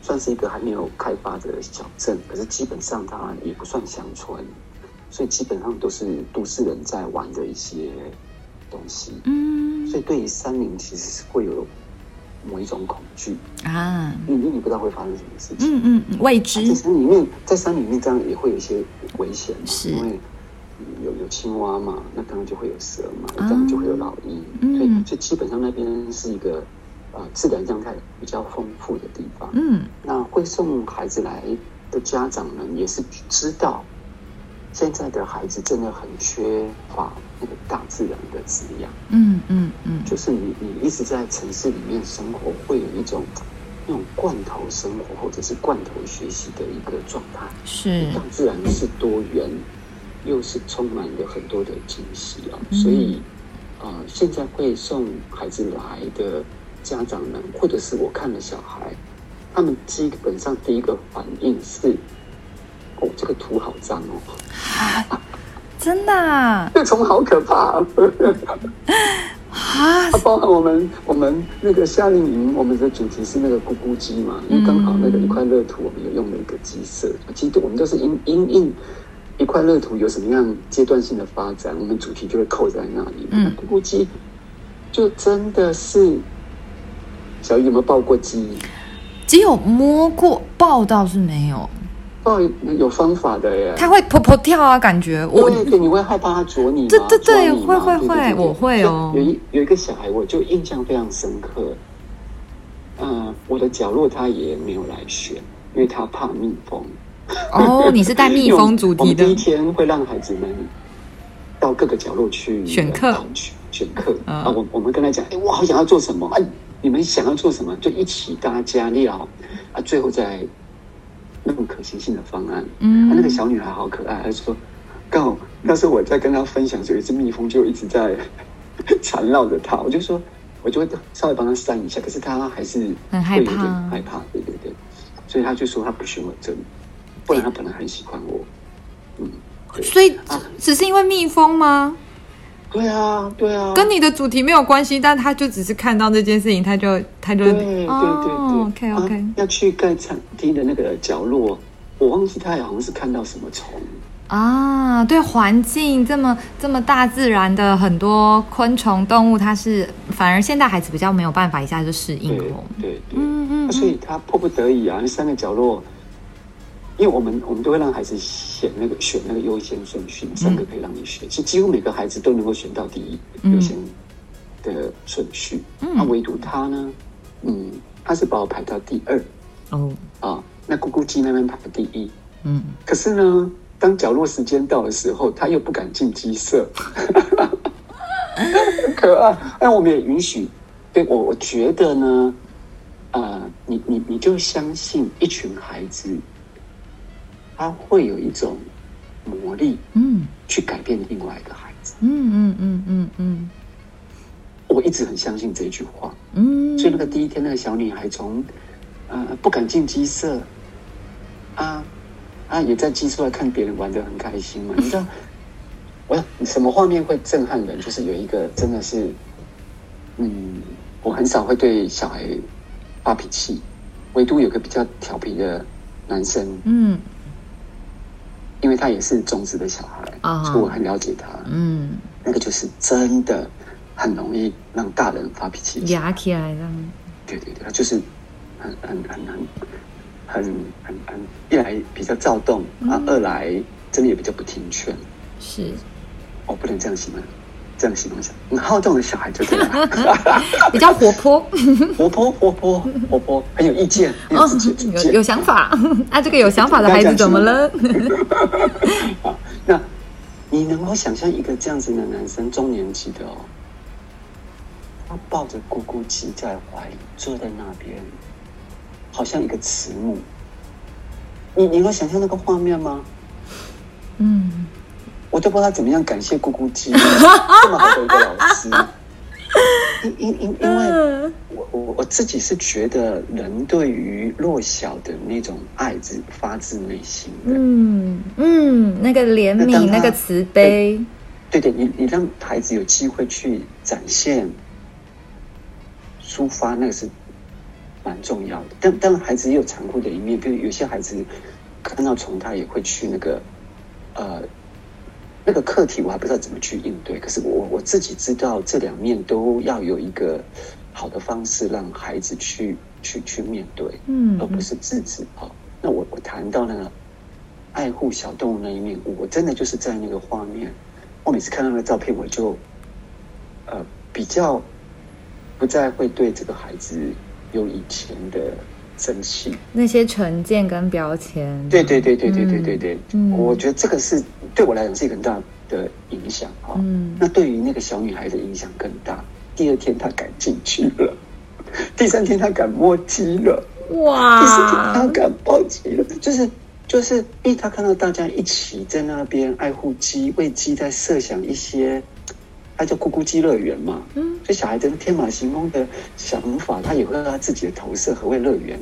算是一个还没有开发的小镇，可是基本上它也不算乡村，所以基本上都是都市人在玩的一些东西。嗯，所以对于山林其实是会有某一种恐惧啊，因为你不知道会发生什么事情。嗯嗯，未知。在山里面，在山里面这样也会有一些危险，是因为有有青蛙嘛，那当然就会有蛇嘛，那当然就会有老鹰。嗯，所以就基本上那边是一个。呃，自然状态比较丰富的地方。嗯，那会送孩子来的家长呢，也是知道现在的孩子真的很缺乏那个大自然的滋养。嗯嗯嗯，就是你你一直在城市里面生活，会有一种那种罐头生活或者是罐头学习的一个状态。是，大自然是多元，又是充满了很多的惊喜啊。所以，呃，现在会送孩子来的。家长们，或者是我看的小孩，他们基本上第一个反应是：哦，这个土好脏哦！啊、真的、啊？这虫好可怕啊！啊，包含我们我们那个夏令营，我们的主题是那个咕咕鸡嘛，因为刚好那个一块乐土，我们有用了一个鸡舍。其实我们都是因因应一块乐土有什么样阶段性的发展，我们主题就会扣在那里。嗯，咕咕鸡就真的是。小鱼有没有抱过鸡？只有摸过，抱倒是没有。抱有方法的耶。它会扑扑跳啊，感觉我。对对，你会害怕它啄你吗？对对对，会会会，我会哦。有一有一个小孩，我就印象非常深刻。嗯，我的角落他也没有来选，因为他怕蜜蜂。哦，你是带蜜 蜂主题的。第一天会让孩子们到各个角落去选课，选课啊。我我们跟他讲，哎，我好想要做什么？哎。你们想要做什么，就一起大家加料啊，最后再弄可行性的方案。嗯，啊、那个小女孩好可爱，她说：“刚好那时候我在跟她分享，有一只蜜蜂就一直在 缠绕着她。”我就说，我就会稍微帮她扇一下，可是她还是会有点害怕。对对对，所以她就说她不选我针，不然她本来很喜欢我。嗯，所以只是因为蜜蜂吗？对啊，对啊，跟你的主题没有关系，但他就只是看到这件事情，他就他就对对对对，OK OK，、啊、要去盖餐厅的那个角落，我忘记他好像是看到什么虫。啊，对，环境这么这么大自然的很多昆虫动物，它是反而现在孩子比较没有办法一下就适应哦，对对，对，嗯嗯、啊，所以他迫不得已啊，那三个角落。因为我们我们都会让孩子选那个选那个优先顺序，三个可以让你选，其实几乎每个孩子都能够选到第一优先的顺序。那唯独他呢，嗯，他是把我排到第二哦啊，那咕咕鸡那边排到第一，嗯，可是呢，当角落时间到的时候，他又不敢进鸡舍，可爱。那我们也允许，对我我觉得呢，呃，你你你就相信一群孩子。他会有一种魔力，嗯，去改变另外一个孩子。嗯嗯嗯嗯嗯，我一直很相信这句话。嗯，所以那个第一天，那个小女孩从呃不敢进鸡舍，啊啊也在鸡舍看别人玩的很开心嘛。你知道，我什么画面会震撼人？就是有一个真的是，嗯，我很少会对小孩发脾气，唯独有个比较调皮的男生，嗯，因为他也是种子的小孩啊，所以我很了解他，嗯，那个就是真的很容易让大人发脾气，压起来的，对对对，他就是很很很很很很很，一来比较躁动啊，二来真的也比较不听劝，是，哦，不能这样形容。这样形容一下，很好动的小孩就这样，比较活泼，活泼活泼活泼，很有意见，有自己有有，有想法。啊，这个有想法的孩子怎么了？好，那你能够想象一个这样子的男生，中年级的哦，他抱着咕咕鸡在怀里，坐在那边，好像一个慈母。你你能想象那个画面吗？嗯。我都不知道怎么样感谢咕咕鸡，这么好的一个老师。因因因因为我我我自己是觉得人对于弱小的那种爱是发自内心的。嗯嗯，那个怜悯，那个慈悲。对对，你你让孩子有机会去展现、抒发，那个是蛮重要的。但但孩子也有残酷的一面，比如有些孩子看到虫，他也会去那个呃。那个课题我还不知道怎么去应对，可是我我自己知道这两面都要有一个好的方式让孩子去去去面对，嗯，而不是制止啊。那我我谈到那个爱护小动物那一面，我真的就是在那个画面，我每次看到那个照片，我就呃比较不再会对这个孩子有以前的生气，那些成见跟标签，对对对对对对对对，嗯，我觉得这个是。对我来讲是一个很大的影响哈，嗯，那对于那个小女孩的影响更大。第二天她敢进去了，第三天她敢摸鸡了，哇！第四天她敢抱鸡了，就是就是，因为她看到大家一起在那边爱护鸡，为鸡在设想一些，她叫咕咕鸡乐园嘛，嗯，所以小孩子天马行空的想法，他也会有他自己的投射，何谓乐园？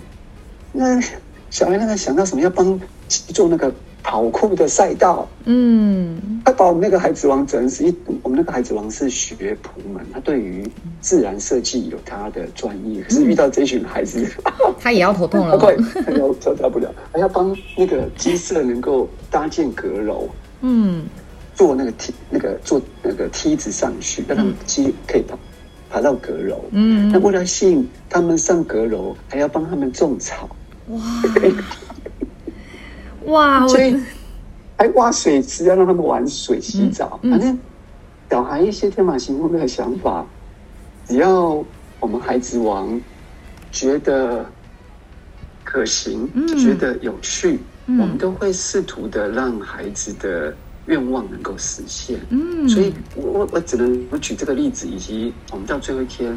那小孩那个想到什么要帮做那个。跑酷的赛道，嗯，他把我们那个孩子王整死。因我们那个孩子王是学仆们，他对于自然设计有他的专业，可是遇到这群孩子，嗯、他也要头痛了，对，他要招架不了，还要帮那个鸡舍能够搭建阁楼，嗯，做那个梯，那个坐那个梯子上去，让他们鸡可以爬爬到阁楼，嗯，那为了吸引他们上阁楼，还要帮他们种草，哇。哇！所以还挖水池，要让他们玩水、洗澡。嗯嗯、反正小孩一些天马行空的想法，只要我们孩子王觉得可行，嗯、觉得有趣，嗯、我们都会试图的让孩子的愿望能够实现。嗯，所以我我我只能我举这个例子，以及我们到最后一天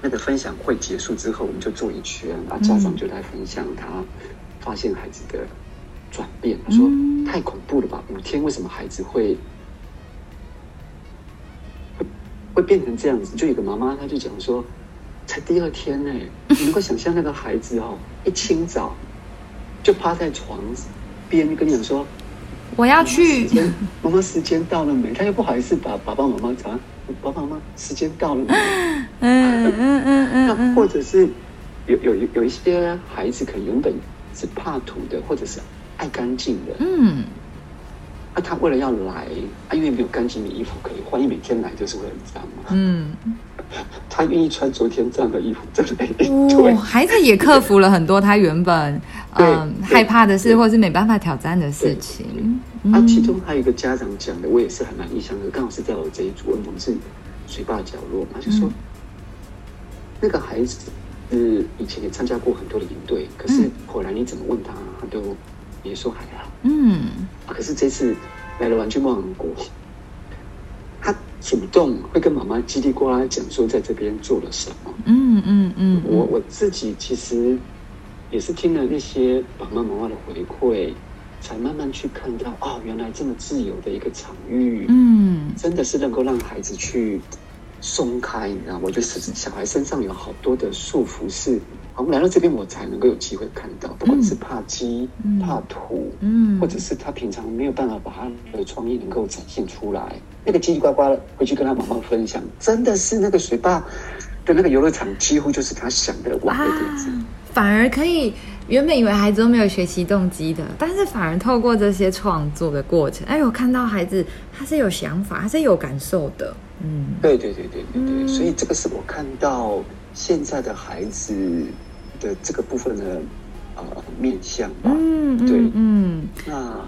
那个分享会结束之后，我们就坐一圈，然后家长就来分享他发现孩子的。转变，他说太恐怖了吧？五天为什么孩子会会会变成这样子？就有个妈妈，她就讲说，才第二天呢，你能够想象那个孩子哦，一清早就趴在床边跟你讲说，我要去。妈妈时间到了没？他又不好意思把爸爸妈妈找，爸爸妈妈时间到了没？嗯嗯嗯嗯，那或者是有有有一些孩子可能原本是怕土的，或者是。爱干净的，嗯，啊，他为了要来，啊，因为没有干净的衣服可以换，因为每天来就是会很脏嘛，嗯，他愿意穿昨天这样的衣服，真的，哦，孩子也克服了很多他原本嗯害怕的事，或者是没办法挑战的事情。啊，其中还有一个家长讲的，我也是很蛮印象的，刚好是在我这一组，我们是水坝角落嘛，就说那个孩子是以前也参加过很多的营队，可是后来你怎么问他，他都。也说还好，嗯，可是这次来了玩具梦王国，他主动会跟妈妈叽里呱啦讲说在这边做了什么，嗯嗯嗯，我我自己其实也是听了那些爸爸妈妈的回馈，才慢慢去看到哦，原来这么自由的一个场域，嗯，真的是能够让孩子去松开，你知道吗？我觉得是小孩身上有好多的束缚是。我们来到这边，我才能够有机会看到，不管是怕鸡、嗯、怕土，嗯，或者是他平常没有办法把他的创意能够展现出来，那个叽叽呱呱回去跟他妈妈分享，真的是那个水坝的那个游乐场，几乎就是他想的玩的点子，啊，反而可以。原本以为孩子都没有学习动机的，但是反而透过这些创作的过程，哎，我看到孩子他是有想法，他是有感受的，嗯，对对对对对对，嗯，所以这个是我看到。现在的孩子的这个部分的呃面向吧，嗯，对，嗯，那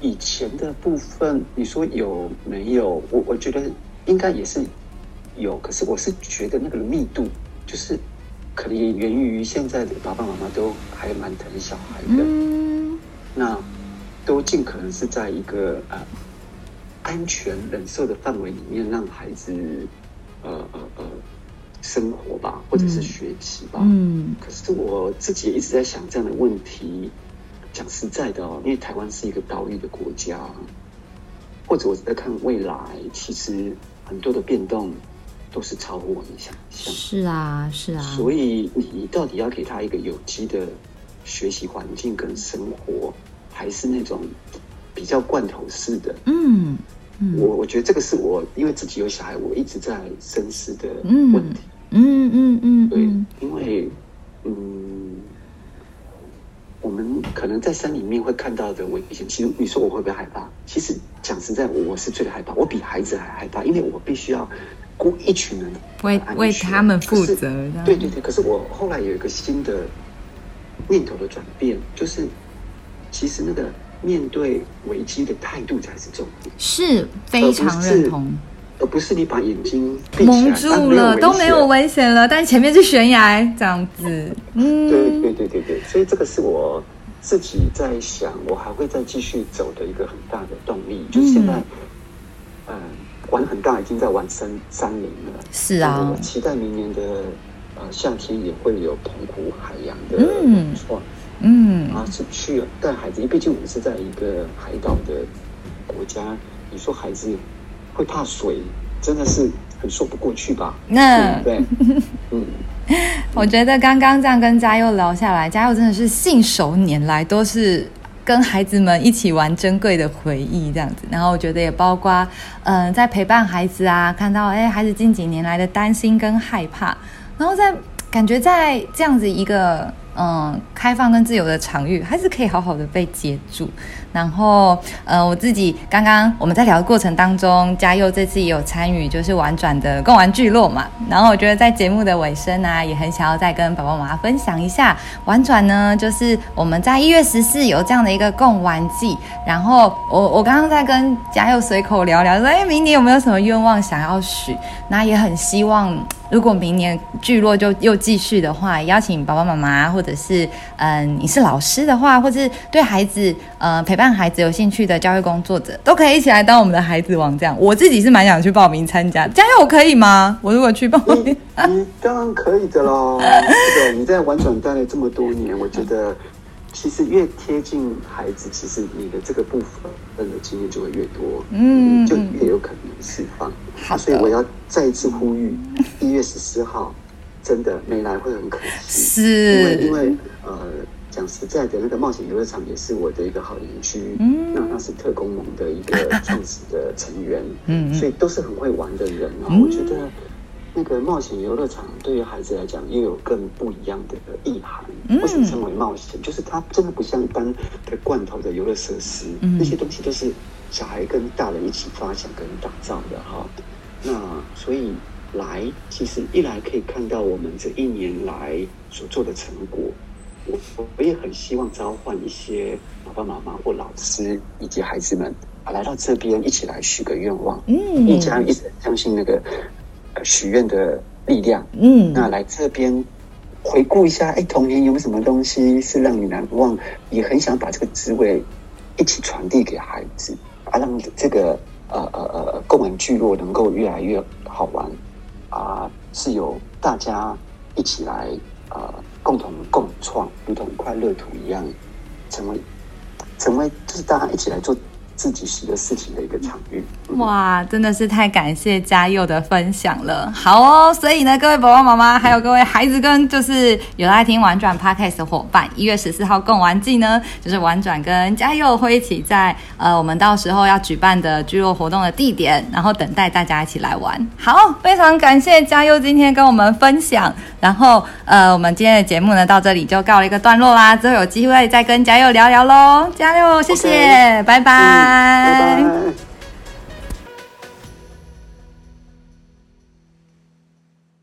以前的部分，你说有没有？我我觉得应该也是有，可是我是觉得那个密度，就是可能也源于现在的爸爸妈妈都还蛮疼小孩的，嗯，那都尽可能是在一个呃安全忍受的范围里面，让孩子呃呃呃。生活吧，或者是学习吧。嗯，可是我自己也一直在想这样的问题。讲实在的哦，因为台湾是一个岛屿的国家，或者我在看未来，其实很多的变动都是超乎我们想象。是啊，是啊。所以你到底要给他一个有机的学习环境跟生活，还是那种比较罐头式的？嗯，嗯，我我觉得这个是我因为自己有小孩，我一直在深思的问题。嗯嗯嗯嗯，对，因为嗯，我们可能在山里面会看到的危险，其实你说我会不会害怕？其实讲实在，我是最害怕，我比孩子还害怕，因为我必须要顾一群人为为他们负责。对对对，可是我后来有一个新的念头的转变，就是其实那个面对危机的态度才是重点，是非常认同。而不是你把眼睛蒙住了，都没有危险了，但前面是悬崖这样子。嗯，对对对对对，所以这个是我自己在想，我还会再继续走的一个很大的动力。就是现在，嗯，玩很大，已经在玩山山林了。是啊，我期待明年的呃夏天也会有澎湖海洋的文创。嗯，啊，是去带孩子，因为毕竟我们是在一个海岛的国家，你说孩子。会怕水，真的是很说不过去吧？那对，嗯，我觉得刚刚这样跟嘉佑聊下来，嘉佑真的是信手拈来，都是跟孩子们一起玩珍贵的回忆这样子。然后我觉得也包括，嗯、呃，在陪伴孩子啊，看到哎，孩子近几年来的担心跟害怕，然后在感觉在这样子一个。嗯，开放跟自由的场域还是可以好好的被接住。然后，呃，我自己刚刚我们在聊的过程当中，嘉佑这次也有参与，就是玩转的共玩聚落嘛。然后我觉得在节目的尾声呢、啊，也很想要再跟爸爸妈妈分享一下玩转呢，就是我们在一月十四有这样的一个共玩季。然后我我刚刚在跟嘉佑随口聊聊，说哎，明年有没有什么愿望想要许？那也很希望。如果明年聚落就又继续的话，邀请爸爸妈妈，或者是嗯、你是老师的话，或者是对孩子呃陪伴孩子有兴趣的教育工作者，都可以一起来当我们的孩子王。这样，我自己是蛮想去报名参加，加油，我可以吗？我如果去报名，当然可以的喽。对，你在玩转待了这么多年，我觉得。其实越贴近孩子，其实你的这个部分的经验就会越多，嗯，就越有可能释放。好，所以我要再一次呼吁，一月十四号真的没来会很可惜，是，因为因为呃，讲实在的，那个冒险游乐场也是我的一个好邻居，嗯，那他是特工盟的一个创始的成员，嗯，所以都是很会玩的人啊，我觉得。那个冒险游乐场对于孩子来讲，又有更不一样的意涵。为什么称为冒险？就是它真的不像一般的罐头的游乐设施，嗯、那些东西都是小孩跟大人一起发想跟打造的哈。那所以来，其实一来可以看到我们这一年来所做的成果。我我也很希望召唤一些爸爸妈妈或老师以及孩子们啊，来到这边一起来许个愿望。嗯，一家一直相信那个。许愿的力量，嗯，那来这边回顾一下，哎，童年有什么东西是让你难忘？也很想把这个滋味一起传递给孩子，啊，让这个呃呃呃共玩聚落能够越来越好玩，啊，是有大家一起来呃共同共创，如同快乐土一样，成为成为就是大家一起来做。自己喜的事情的一个场域，哇，真的是太感谢嘉佑的分享了。好哦，所以呢，各位爸爸妈妈，还有各位孩子跟就是有在听玩转 Podcast 的伙伴，一月十四号共玩季呢，就是玩转跟嘉佑会一起在呃我们到时候要举办的聚落活动的地点，然后等待大家一起来玩。好，非常感谢嘉佑今天跟我们分享，然后呃我们今天的节目呢到这里就告了一个段落啦，之后有机会再跟嘉佑聊聊喽。嘉佑，谢谢，拜拜。拜。